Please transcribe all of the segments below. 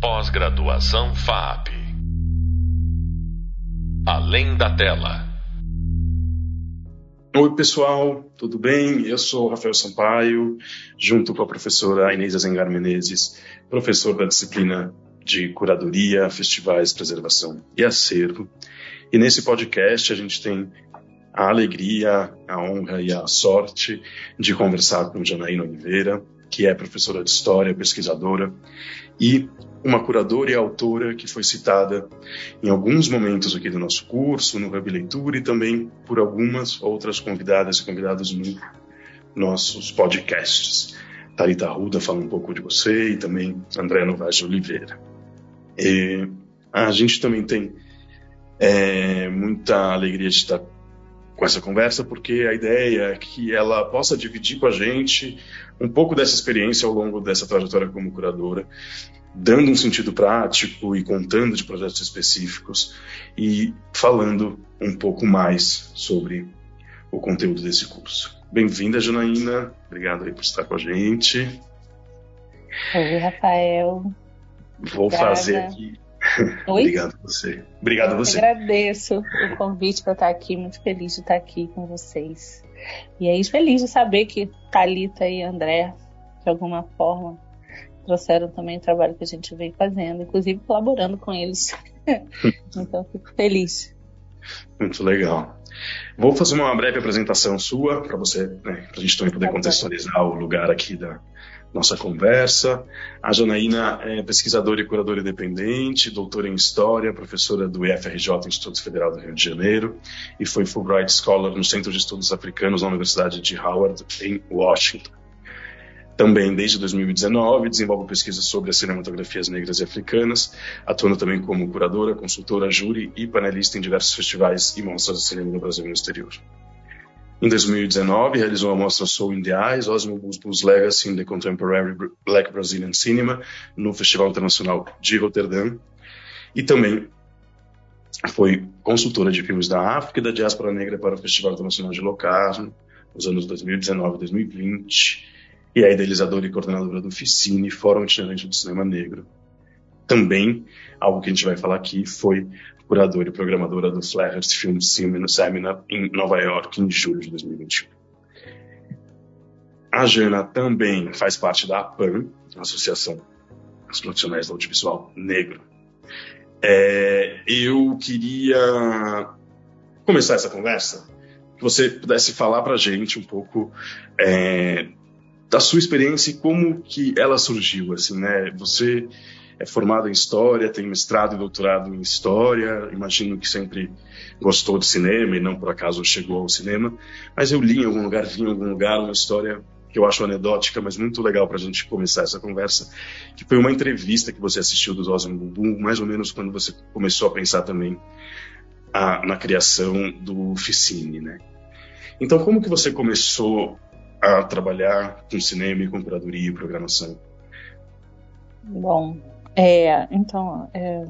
Pós-graduação FAP. Além da tela. Oi, pessoal, tudo bem? Eu sou Rafael Sampaio, junto com a professora Inês Azengar Menezes, professor da disciplina de Curadoria, Festivais, Preservação e Acervo. E nesse podcast a gente tem a alegria, a honra e a sorte de conversar com Janaína Oliveira, que é professora de História, pesquisadora e uma curadora e autora que foi citada em alguns momentos aqui do nosso curso, no Web Leitura e também por algumas outras convidadas e convidados nos nossos podcasts. Tarita Ruda fala um pouco de você e também André Novaes de Oliveira. E a gente também tem é, muita alegria de estar com essa conversa, porque a ideia é que ela possa dividir com a gente um pouco dessa experiência ao longo dessa trajetória como curadora, dando um sentido prático e contando de projetos específicos e falando um pouco mais sobre o conteúdo desse curso. Bem-vinda, Janaína. Obrigado aí por estar com a gente. Oi, Rafael. Vou Obrigada. fazer aqui Oi? Obrigado a você. Obrigado a você. Eu agradeço o convite para estar aqui, muito feliz de estar aqui com vocês. E aí, feliz de saber que Talita e André, de alguma forma, trouxeram também o trabalho que a gente vem fazendo, inclusive colaborando com eles. então, fico feliz. Muito legal. Vou fazer uma breve apresentação sua para você, né, para a gente também poder tá contextualizar o lugar aqui da, nossa conversa. A Janaína é pesquisadora e curadora independente, doutora em História, professora do IFRJ, Instituto Federal do Rio de Janeiro, e foi Fulbright Scholar no Centro de Estudos Africanos na Universidade de Howard, em Washington. Também, desde 2019, desenvolve pesquisas sobre as cinematografias negras e africanas, atuando também como curadora, consultora, júri e panelista em diversos festivais e mostras de cinema no Brasil e no exterior. Em 2019, realizou a mostra Soul in the Eyes, Osmo Blues Legacy in the Contemporary Black Brazilian Cinema, no Festival Internacional de Roterdã. E também foi consultora de filmes da África e da diáspora negra para o Festival Internacional de Locarno, nos anos 2019 e 2020. E é idealizadora e coordenadora do Ficine, Fórum Itinerante do Cinema Negro. Também, algo que a gente vai falar aqui, foi curadora e programadora do Flaherty Film Seminar em Nova York em julho de 2021. A Jana também faz parte da APAN, Associação dos Profissionais do Audiovisual Negro. É, eu queria começar essa conversa que você pudesse falar para a gente um pouco é, da sua experiência e como que ela surgiu, assim, né? Você é formado em História, tem mestrado e doutorado em História, imagino que sempre gostou de cinema e não por acaso chegou ao cinema, mas eu li em algum lugar, vi em algum lugar uma história que eu acho anedótica, mas muito legal para a gente começar essa conversa, que foi uma entrevista que você assistiu do Osmo Bumbum, mais ou menos quando você começou a pensar também a, na criação do Ficine, né? Então, como que você começou a trabalhar com cinema com curadoria e programação? Bom, é, então, é,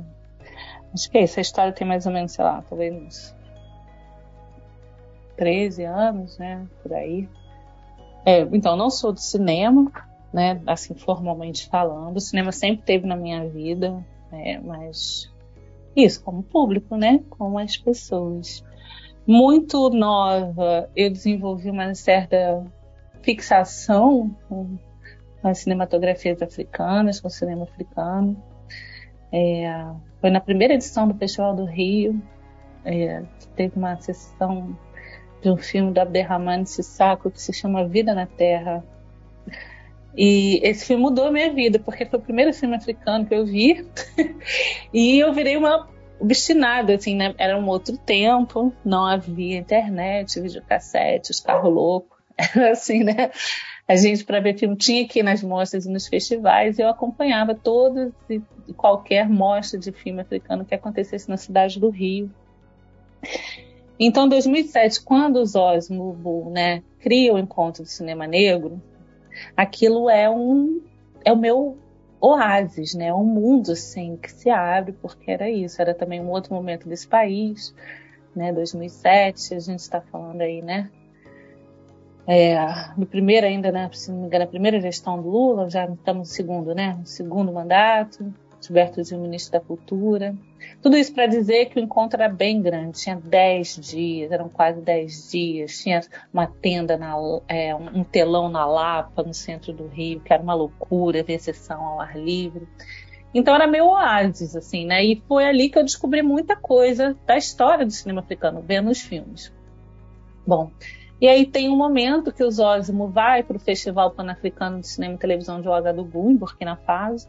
acho que é isso. A história tem mais ou menos, sei lá, talvez uns 13 anos, né? Por aí. É, então, não sou do cinema, né? Assim, formalmente falando. O cinema sempre teve na minha vida, né, mas isso, como público, né? Com as pessoas. Muito nova, eu desenvolvi uma certa fixação com as cinematografias africanas, com o cinema africano. É, foi na primeira edição do Festival do Rio, é, teve uma sessão de um filme do Abderrahmane Sissako que se chama Vida na Terra. E esse filme mudou a minha vida, porque foi o primeiro filme africano que eu vi. e eu virei uma obstinada, assim, né? Era um outro tempo, não havia internet, videocassete, os carros loucos. Era assim, né? A gente, para ver filme, tinha que ir nas mostras e nos festivais, e eu acompanhava todas e qualquer mostra de filme africano que acontecesse na cidade do Rio. Então, em 2007, quando os Osmo né, cria o Encontro do Cinema Negro, aquilo é um é o meu oásis, né, um mundo assim que se abre, porque era isso, era também um outro momento desse país, né, 2007, a gente está falando aí, né, é, no primeiro ainda, né, se não me engano, a primeira gestão do Lula, já estamos no segundo, né, no segundo mandato, Gilberto Gil, ministro da Cultura. Tudo isso para dizer que o encontro era bem grande, tinha 10 dias, eram quase 10 dias, tinha uma tenda, na, é, um telão na Lapa, no centro do Rio, que era uma loucura, ver sessão ao ar livre. Então era meio oásis, assim, né? E foi ali que eu descobri muita coisa da história do cinema africano, vendo os filmes. Bom, e aí tem um momento que o Zósimo vai para o Festival Pan-Africano de Cinema e Televisão de Ouagadougou, em Burkina Faso,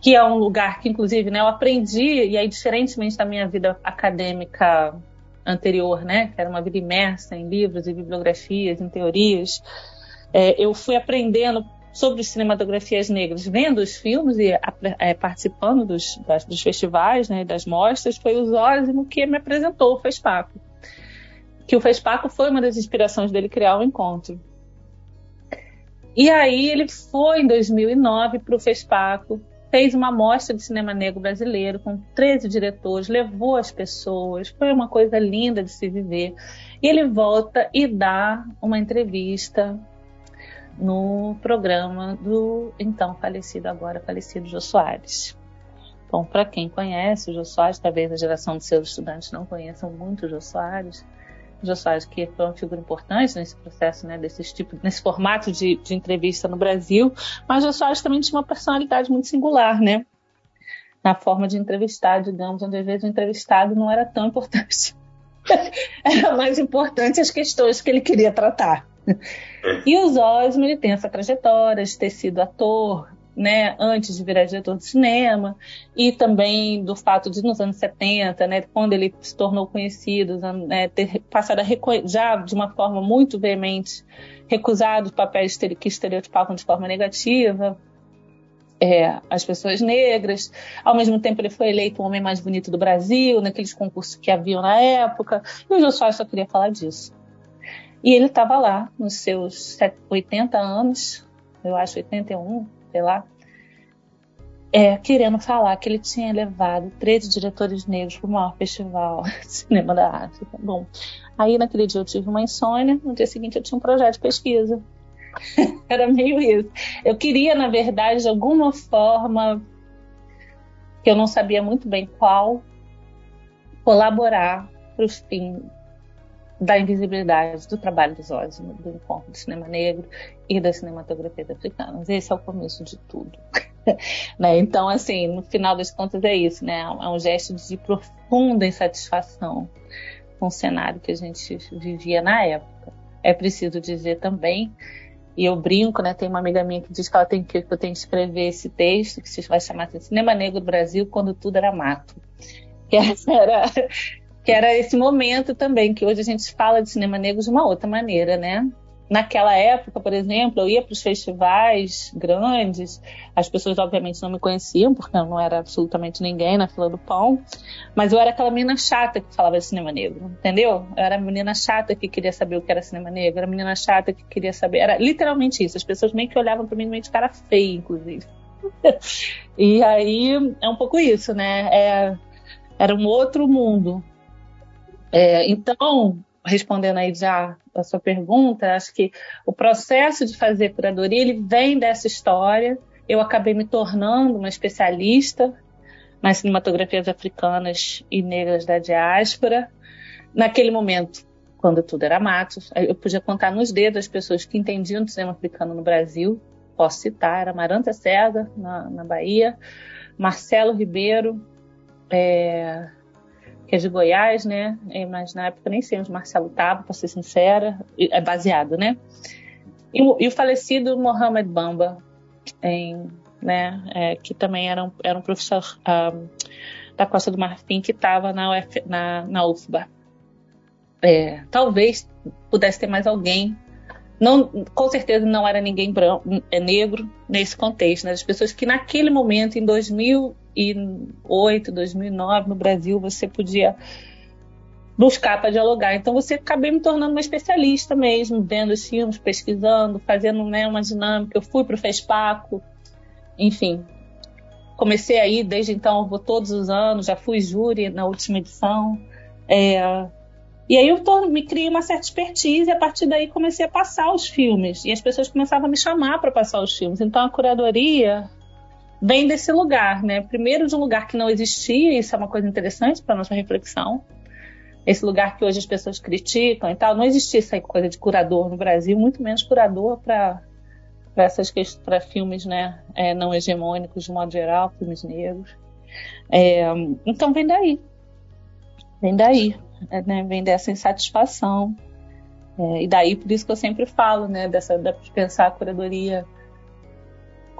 que é um lugar que, inclusive, né, eu aprendi, e aí, diferentemente da minha vida acadêmica anterior, né, que era uma vida imersa em livros e bibliografias, em teorias, é, eu fui aprendendo sobre cinematografias negras, vendo os filmes e é, participando dos, das, dos festivais, né, das mostras, foi o Zósimo que me apresentou o FESPACO. Que o FESPACO foi uma das inspirações dele criar o encontro. E aí ele foi em 2009 para o FESPACO fez uma mostra de cinema negro brasileiro com 13 diretores, levou as pessoas, foi uma coisa linda de se viver. E ele volta e dá uma entrevista no programa do então falecido, agora falecido Jô Soares. Bom, para quem conhece o Jô Soares, talvez a geração de seus estudantes não conheçam muito o Jô Soares, Jô Soares, que foi uma figura importante nesse processo, né, desse tipo, nesse formato de, de entrevista no Brasil, mas Jô Soares também tinha uma personalidade muito singular, né, na forma de entrevistar, digamos, onde às vezes o entrevistado não era tão importante. era mais importante as questões que ele queria tratar. E o Zosmo, ele tem essa trajetória de ter sido ator, né, antes de virar diretor de cinema, e também do fato de, nos anos 70, né, quando ele se tornou conhecido, né, ter passado a já de uma forma muito veemente recusado os papéis que estereotipavam de forma negativa é, as pessoas negras. Ao mesmo tempo, ele foi eleito o homem mais bonito do Brasil, naqueles concursos que haviam na época, e o Soares só queria falar disso. E ele estava lá, nos seus 80 anos, eu acho 81, sei lá, é, querendo falar que ele tinha levado 13 diretores negros para o maior festival de cinema da África. Bom, aí naquele dia eu tive uma insônia, no dia seguinte eu tinha um projeto de pesquisa. Era meio isso. Eu queria, na verdade, de alguma forma, que eu não sabia muito bem qual, colaborar para o fim da invisibilidade do trabalho dos olhos do encontro do cinema negro e das cinematografias africanas. Esse é o começo de tudo. né? Então, assim, no final das contas é isso, né? É um gesto de profunda insatisfação com o cenário que a gente vivia na época. É preciso dizer também, e eu brinco, né? Tem uma amiga minha que diz que ela tem que, que eu tenho que escrever esse texto que se vai chamar assim, Cinema Negro Brasil quando tudo era mato. Que era, que era esse momento também, que hoje a gente fala de cinema negro de uma outra maneira, né? Naquela época, por exemplo, eu ia para os festivais grandes, as pessoas obviamente não me conheciam, porque eu não era absolutamente ninguém na fila do pão, mas eu era aquela menina chata que falava de cinema negro, entendeu? Eu era a menina chata que queria saber o que era cinema negro, era a menina chata que queria saber, era literalmente isso, as pessoas meio que olhavam para mim meio de cara feia, inclusive. e aí é um pouco isso, né? É, era um outro mundo. É, então, respondendo aí já a sua pergunta, acho que o processo de fazer curadoria ele vem dessa história. Eu acabei me tornando uma especialista nas cinematografias africanas e negras da diáspora. Naquele momento, quando tudo era mato, eu podia contar nos dedos as pessoas que entendiam do cinema africano no Brasil. Posso citar, era Maranta Cega, na, na Bahia, Marcelo Ribeiro, é, que é de Goiás, né? É, mas na época nem sei onde Marcelo estava, para ser sincera, é baseado, né? E, e o falecido Mohamed Bamba, em, né? É, que também era um, era um professor um, da Costa do Marfim que estava na, na, na UFBA. É, talvez pudesse ter mais alguém não, com certeza não era ninguém branco, é negro nesse contexto, né? As pessoas que naquele momento, em 2008, 2009, no Brasil, você podia buscar para dialogar. Então você acabei me tornando uma especialista mesmo, vendo os filmes, pesquisando, fazendo né, uma dinâmica. Eu fui para o FESPACO, enfim. Comecei aí, desde então, vou todos os anos, já fui júri na última edição. É, e aí eu tô, me criei uma certa expertise e a partir daí comecei a passar os filmes. E as pessoas começavam a me chamar para passar os filmes. Então a curadoria vem desse lugar, né? Primeiro de um lugar que não existia, isso é uma coisa interessante para nossa reflexão. Esse lugar que hoje as pessoas criticam e tal, não existia essa coisa de curador no Brasil, muito menos curador para essas para filmes, né, é, não hegemônicos de modo geral, filmes negros. É, então vem daí, vem daí, é, né, vem dessa insatisfação. É, e daí por isso que eu sempre falo, né, dessa de pensar a curadoria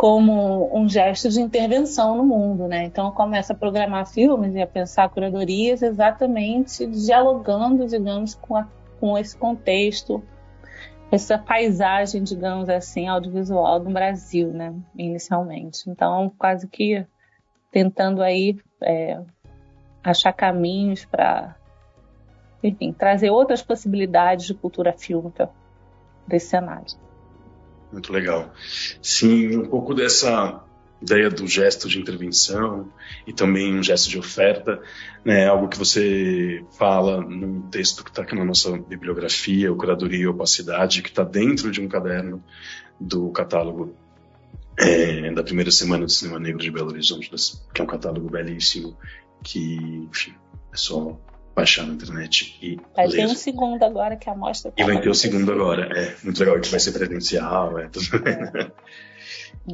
como um gesto de intervenção no mundo, né? Então começa a programar filmes e a pensar curadorias exatamente dialogando, digamos, com, a, com esse contexto, essa paisagem, digamos assim, audiovisual do Brasil, né? Inicialmente. Então quase que tentando aí é, achar caminhos para, enfim, trazer outras possibilidades de cultura fílmica desse cenário. Muito legal. Sim, um pouco dessa ideia do gesto de intervenção e também um gesto de oferta, né, algo que você fala num texto que está aqui na nossa bibliografia, o Curadoria e Opacidade, que está dentro de um caderno do catálogo é, da primeira semana do Cinema Negro de Belo Horizonte, que é um catálogo belíssimo, que enfim, é só baixar na internet e vai ler. ter um segundo agora que a mostra tá E vai ter o segundo agora, é muito legal, que vai ser presencial, é tudo é.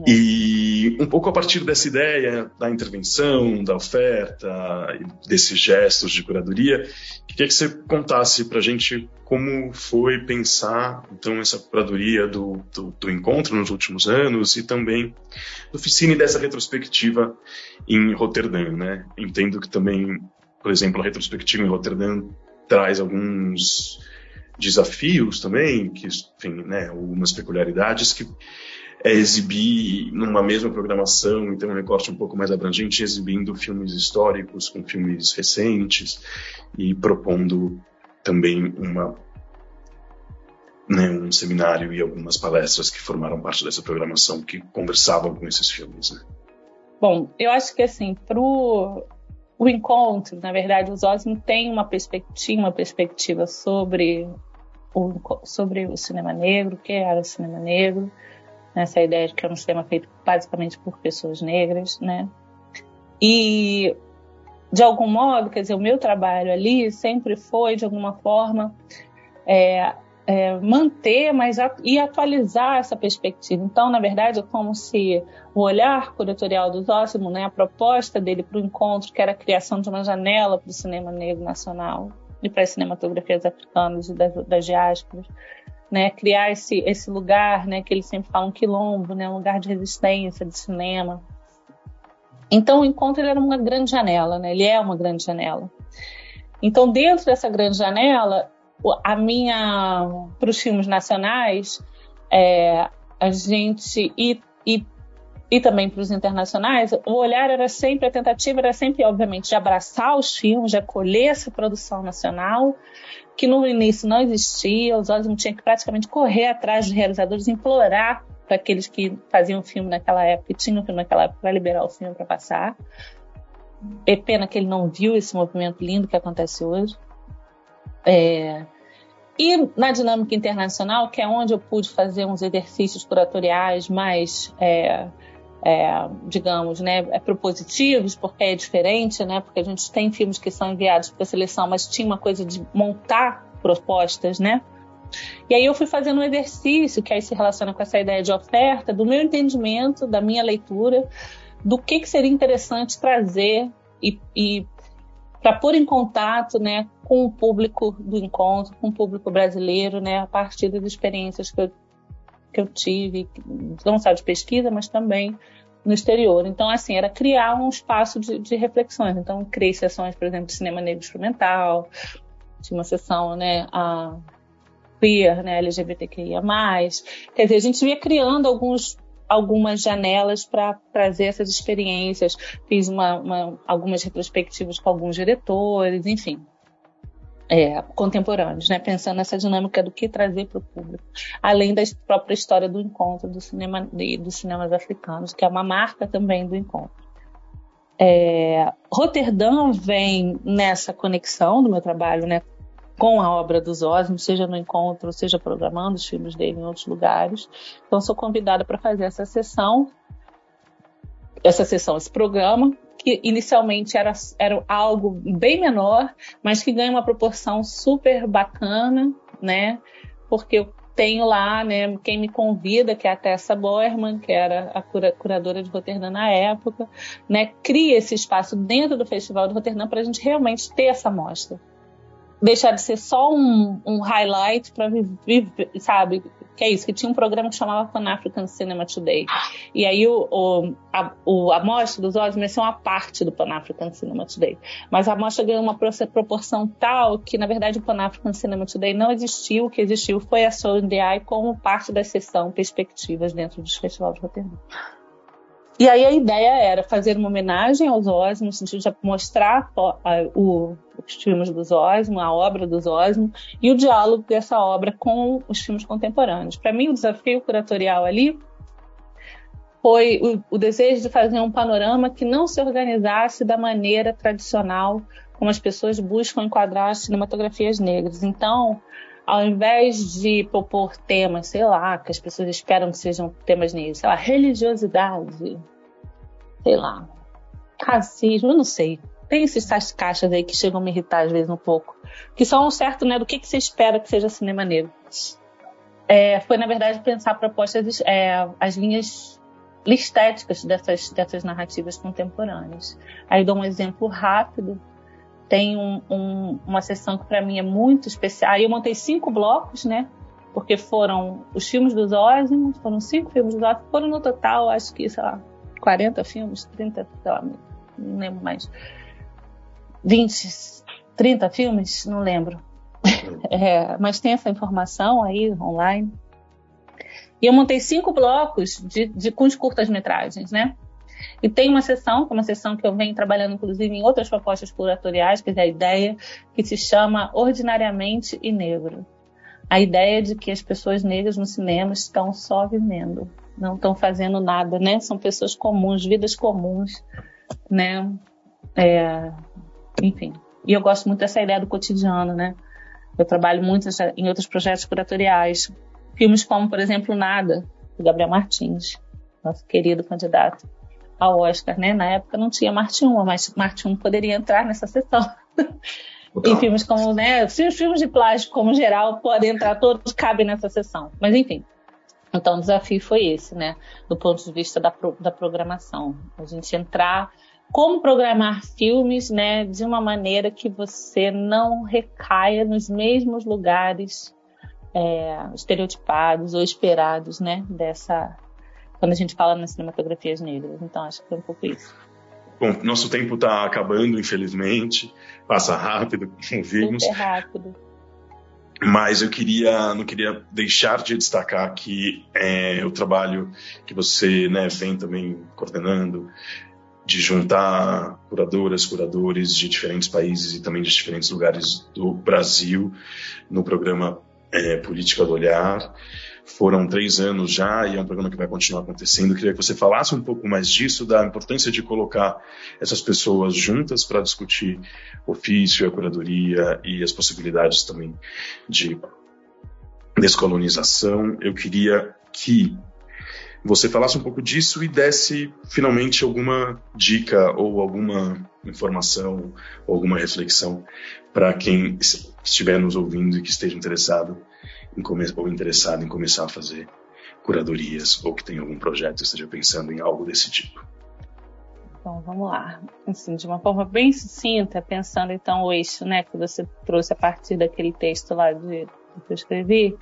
E um pouco a partir dessa ideia da intervenção, da oferta, desses gestos de curadoria, queria que você contasse para a gente como foi pensar então essa curadoria do, do, do, encontro nos últimos anos e também do Ficine dessa retrospectiva em Roterdã, né? Entendo que também por exemplo, a retrospectiva em Rotterdam traz alguns desafios também, que, enfim, né, algumas peculiaridades que é exibir numa mesma programação, então um recorte um pouco mais abrangente, exibindo filmes históricos com filmes recentes e propondo também uma né, um seminário e algumas palestras que formaram parte dessa programação que conversavam com esses filmes. Né? Bom, eu acho que assim, pro o encontro, na verdade, o Zosimo tem uma perspectiva, uma perspectiva sobre o, sobre o cinema negro, o que era o cinema negro, essa ideia de que é um cinema feito basicamente por pessoas negras, né? E de algum modo, quer dizer, o meu trabalho ali sempre foi de alguma forma é, é, manter mas, e atualizar essa perspectiva. Então, na verdade, é como se o olhar curatorial do Zósimo, né, a proposta dele para o encontro, que era a criação de uma janela para o cinema negro nacional e para as cinematografias africanas e das, das diásporas, né, criar esse, esse lugar, né, que ele sempre fala um quilombo, né, um lugar de resistência de cinema. Então, o encontro ele era uma grande janela, né, ele é uma grande janela. Então, dentro dessa grande janela, a minha para os filmes nacionais é, a gente e, e, e também para os internacionais o olhar era sempre a tentativa era sempre obviamente de abraçar os filmes de acolher essa produção nacional que no início não existia os olhos tinham que praticamente correr atrás de realizadores implorar para aqueles que faziam filme naquela época e tinham filme naquela época para liberar o filme para passar. É pena que ele não viu esse movimento lindo que acontece hoje é, e na dinâmica internacional, que é onde eu pude fazer uns exercícios curatoriais mais, é, é, digamos, né, é, propositivos, porque é diferente, né, porque a gente tem filmes que são enviados para a seleção, mas tinha uma coisa de montar propostas, né? E aí eu fui fazendo um exercício que aí se relaciona com essa ideia de oferta, do meu entendimento, da minha leitura, do que, que seria interessante trazer e, e para pôr em contato né, com o público do encontro, com o público brasileiro, né, a partir das experiências que eu, que eu tive, não só de pesquisa, mas também no exterior. Então, assim, era criar um espaço de, de reflexões. Então, criei sessões, por exemplo, de cinema negro experimental, tinha uma sessão, né, a queer, né, LGBTQIA+. Quer dizer, a gente ia criando alguns algumas janelas para trazer essas experiências. Fiz uma, uma, algumas retrospectivas com alguns diretores, enfim. É, contemporâneos, né? pensando nessa dinâmica do que trazer para o público, além da própria história do encontro do cinema dos cinemas africanos, que é uma marca também do encontro. É, Roterdã vem nessa conexão do meu trabalho, né, com a obra dos Osmos, seja no encontro, seja programando os filmes dele em outros lugares. Então, sou convidada para fazer essa sessão. essa sessão, esse programa, que inicialmente era, era algo bem menor, mas que ganha uma proporção super bacana, né? Porque eu tenho lá, né, quem me convida, que é a Tessa Boerman, que era a cura, curadora de Roterdã na época, né, cria esse espaço dentro do Festival de Roterdã para a gente realmente ter essa mostra. Deixar de ser só um, um highlight para viver, sabe, que é isso, que tinha um programa que chamava Pan African Cinema Today. E aí o, o, a, o, a mostra dos olhos ser uma parte do Pan African Cinema Today. Mas a mostra ganhou uma proporção tal que, na verdade, o Pan African Cinema Today não existiu. O que existiu foi a Soul in the Eye como parte da sessão Perspectivas dentro dos festivais de Rotterdam. E aí a ideia era fazer uma homenagem aos Osmo, no sentido de mostrar o, os filmes dos Osmo, a obra dos Osmo, e o diálogo dessa obra com os filmes contemporâneos. Para mim, o desafio curatorial ali foi o, o, desejo de fazer um panorama que não se organizasse da maneira tradicional como as pessoas buscam enquadrar as cinematografias negras. Então, ao invés de propor temas, sei lá, que as pessoas esperam que sejam temas negros, sei lá, religiosidade, sei lá, racismo, eu não sei. Tem essas caixas aí que chegam a me irritar às vezes um pouco, que são um certo, né, do que, que você espera que seja cinema negro. É, foi, na verdade, pensar propostas, é, as linhas estéticas dessas, dessas narrativas contemporâneas. Aí dou um exemplo rápido tem um, um, uma sessão que para mim é muito especial. Aí eu montei cinco blocos, né? Porque foram os filmes dos Ósimos, foram cinco filmes dos Ósimos, foram no total, acho que, sei lá, 40 filmes, 30, sei lá, não lembro mais. 20, 30 filmes, não lembro. É, mas tem essa informação aí online. E eu montei cinco blocos de, de com as curtas-metragens, né? E tem uma sessão, que é uma sessão que eu venho trabalhando, inclusive, em outras propostas curatoriais, que é a ideia, que se chama Ordinariamente e Negro. A ideia de que as pessoas negras no cinema estão só vivendo, não estão fazendo nada, né? São pessoas comuns, vidas comuns, né? É, enfim. E eu gosto muito dessa ideia do cotidiano, né? Eu trabalho muito em outros projetos curatoriais. Filmes como, por exemplo, Nada, do Gabriel Martins, nosso querido candidato ao Oscar, né? Na época não tinha Marte 1, mas Marte 1 poderia entrar nessa sessão. e filmes como, né? Os filmes de plástico, como geral, podem entrar, todos cabem nessa sessão. Mas enfim. Então o desafio foi esse, né? Do ponto de vista da, pro, da programação. A gente entrar como programar filmes, né, de uma maneira que você não recaia nos mesmos lugares é, estereotipados ou esperados, né, dessa quando a gente fala nas cinematografias negras. Então acho que é um pouco isso. Bom, nosso tempo está acabando, infelizmente. Passa rápido, como vimos. Super rápido. Mas eu queria, não queria deixar de destacar que é, o trabalho que você né, vem também coordenando, de juntar curadoras, curadores de diferentes países e também de diferentes lugares do Brasil no programa é, Política do Olhar. Foram três anos já e é um programa que vai continuar acontecendo. Eu queria que você falasse um pouco mais disso, da importância de colocar essas pessoas juntas para discutir ofício, a curadoria e as possibilidades também de descolonização. Eu queria que você falasse um pouco disso e desse finalmente alguma dica ou alguma informação ou alguma reflexão para quem estiver nos ouvindo e que esteja interessado ou interessado em começar a fazer curadorias ou que tenha algum projeto esteja pensando em algo desse tipo? Então, vamos lá. Assim, de uma forma bem sucinta, pensando então o eixo né, que você trouxe a partir daquele texto lá de, que eu escrevi.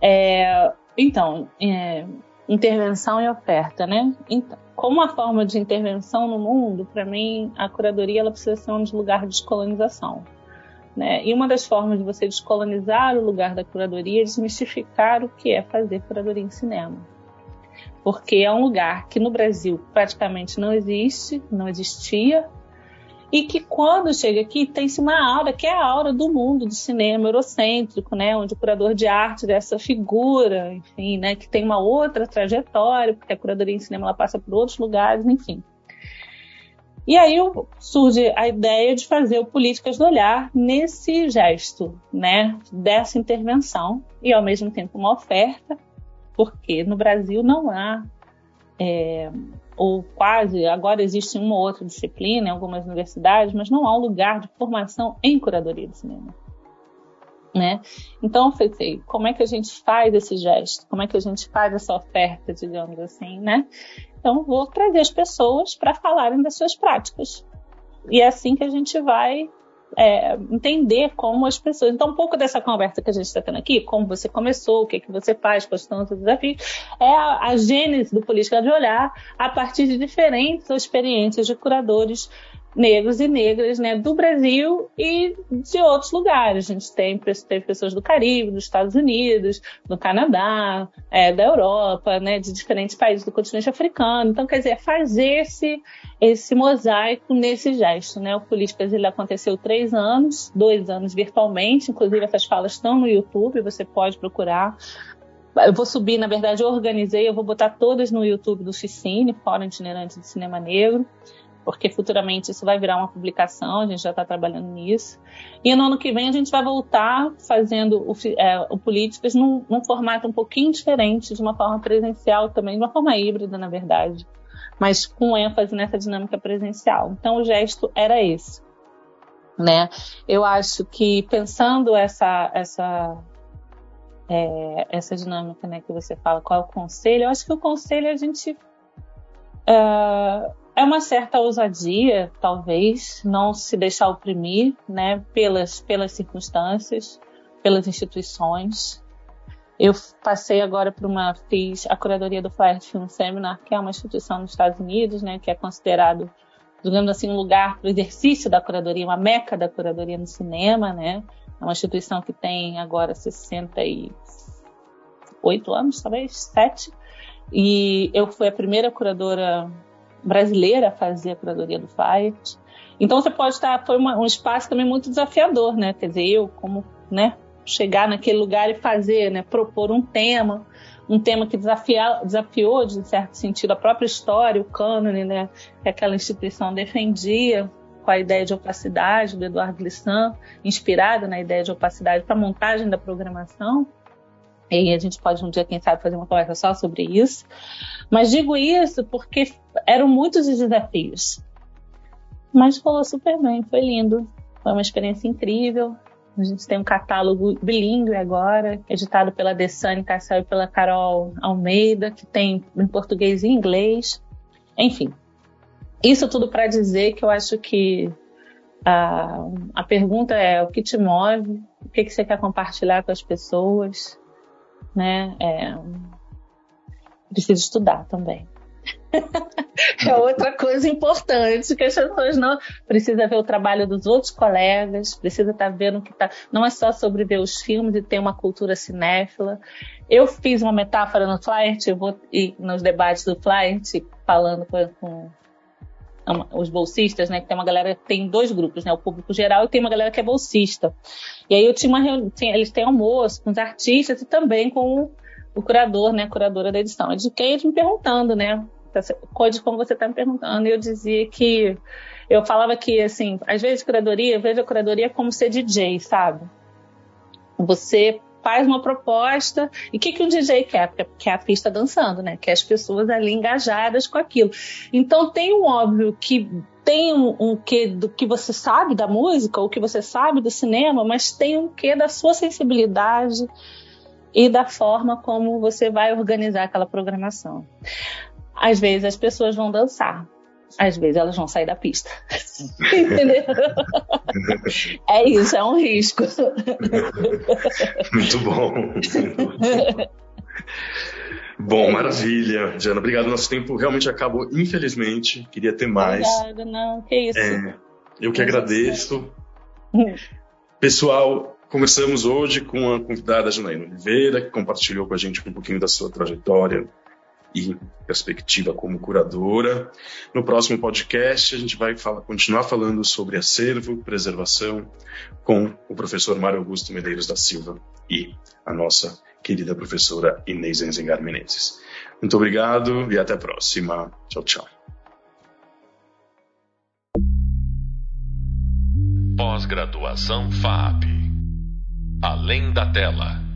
É, então, é, intervenção e oferta, né? Então, como uma forma de intervenção no mundo, para mim, a curadoria ela precisa ser um lugar de descolonização. Né? E uma das formas de você descolonizar o lugar da curadoria é desmistificar o que é fazer curadoria em cinema. Porque é um lugar que no Brasil praticamente não existe, não existia, e que quando chega aqui tem-se uma aura que é a aura do mundo do cinema eurocêntrico, né, onde o curador de arte dessa figura, enfim, né, que tem uma outra trajetória, porque a curadoria em cinema ela passa por outros lugares, enfim. E aí surge a ideia de fazer o Políticas do Olhar nesse gesto, né, dessa intervenção e ao mesmo tempo uma oferta, porque no Brasil não há é, ou quase, agora existe uma ou outra disciplina em algumas universidades, mas não há um lugar de formação em curadoria de cinema. Né? Então, eu pensei, como é que a gente faz esse gesto? Como é que a gente faz essa oferta, digamos assim, né? Então, vou trazer as pessoas para falarem das suas práticas. E é assim que a gente vai é, entender como as pessoas. Então, um pouco dessa conversa que a gente está tendo aqui, como você começou, o que, que você faz, quais são os desafios, é a, a gênese do Política de Olhar a partir de diferentes experiências de curadores negros e negras né, do Brasil e de outros lugares. A gente tem, tem pessoas do Caribe, dos Estados Unidos, do Canadá, é, da Europa, né, de diferentes países do continente africano. Então, quer dizer, fazer esse, esse mosaico nesse gesto. Né? O Políticas ele aconteceu três anos, dois anos virtualmente, inclusive essas falas estão no YouTube, você pode procurar. Eu vou subir, na verdade, eu organizei, eu vou botar todas no YouTube do Ficine, Fórum Itinerante de Cinema Negro porque futuramente isso vai virar uma publicação, a gente já está trabalhando nisso. E no ano que vem a gente vai voltar fazendo o, é, o Políticas num, num, formato um pouquinho diferente, de uma forma presencial também, de uma forma híbrida, na verdade, mas com ênfase nessa dinâmica presencial. Então o gesto era esse. Né? Eu acho que pensando essa, essa, é, essa dinâmica né, que você fala, qual é o conselho, eu acho que o conselho é a gente. Uh, é uma certa ousadia, talvez, não se deixar oprimir, né, pelas, pelas circunstâncias, pelas instituições. Eu passei agora por uma, fiz a curadoria do Flyer Film Seminar, que é uma instituição nos Estados Unidos, né, que é considerado, digamos assim, um lugar para o exercício da curadoria, uma meca da curadoria no cinema, né. É uma instituição que tem agora 68 anos, talvez, 7. E eu fui a primeira curadora brasileira a fazer a curadoria do Fight. Então você pode estar foi uma, um espaço também muito desafiador, né? Quer dizer, eu como, né, chegar naquele lugar e fazer, né, propor um tema, um tema que desafia, desafiou de certo sentido a própria história, o cânone, né, que aquela instituição defendia com a ideia de opacidade do Eduardo Glissant, inspirada na ideia de opacidade para a montagem da programação. E a gente pode um dia, quem sabe, fazer uma conversa só sobre isso. Mas digo isso porque eram muitos os desafios. Mas rolou super bem, foi lindo. Foi uma experiência incrível. A gente tem um catálogo bilíngue agora, editado pela Desane Cassel e pela Carol Almeida, que tem em português e inglês. Enfim, isso tudo para dizer que eu acho que a, a pergunta é o que te move, o que, que você quer compartilhar com as pessoas, né? É, preciso estudar também. é outra coisa importante que as pessoas não precisa ver o trabalho dos outros colegas, precisa estar tá vendo que tá. Não é só sobre ver os filmes e ter uma cultura cinéfila. Eu fiz uma metáfora no Flight, vou ir nos debates do Flight falando com, com os bolsistas, né? Que tem uma galera, tem dois grupos, né? O público geral e tem uma galera que é bolsista. E aí eu tinha uma reunião, eles têm almoço com os artistas e também com o curador, né? Curadora da edição. Fiquei eles me perguntando, né? Coisas como você está me perguntando. E eu dizia que eu falava que, assim, às vezes curadoria, eu vejo a curadoria como ser DJ, sabe? Você faz uma proposta. E o que, que um DJ quer? Quer a pista dançando, né? Quer as pessoas ali engajadas com aquilo. Então tem um óbvio que tem um, um quê do que você sabe da música, ou que você sabe do cinema, mas tem um quê da sua sensibilidade e da forma como você vai organizar aquela programação. Às vezes as pessoas vão dançar, às vezes elas vão sair da pista. Entendeu? é isso, é um risco. Muito bom. Bom, maravilha, Diana. Obrigado. Nosso tempo realmente acabou, infelizmente. Queria ter mais. Obrigada, não. Que isso. É, eu que agradeço. Pessoal, conversamos hoje com a convidada Janaína Oliveira, que compartilhou com a gente um pouquinho da sua trajetória e perspectiva como curadora. No próximo podcast, a gente vai continuar falando sobre acervo, preservação, com o professor Mário Augusto Medeiros da Silva e a nossa querida professora Inês Enzengar Menezes. Muito obrigado e até a próxima. Tchau, tchau. Pós-graduação FAP. Além da tela.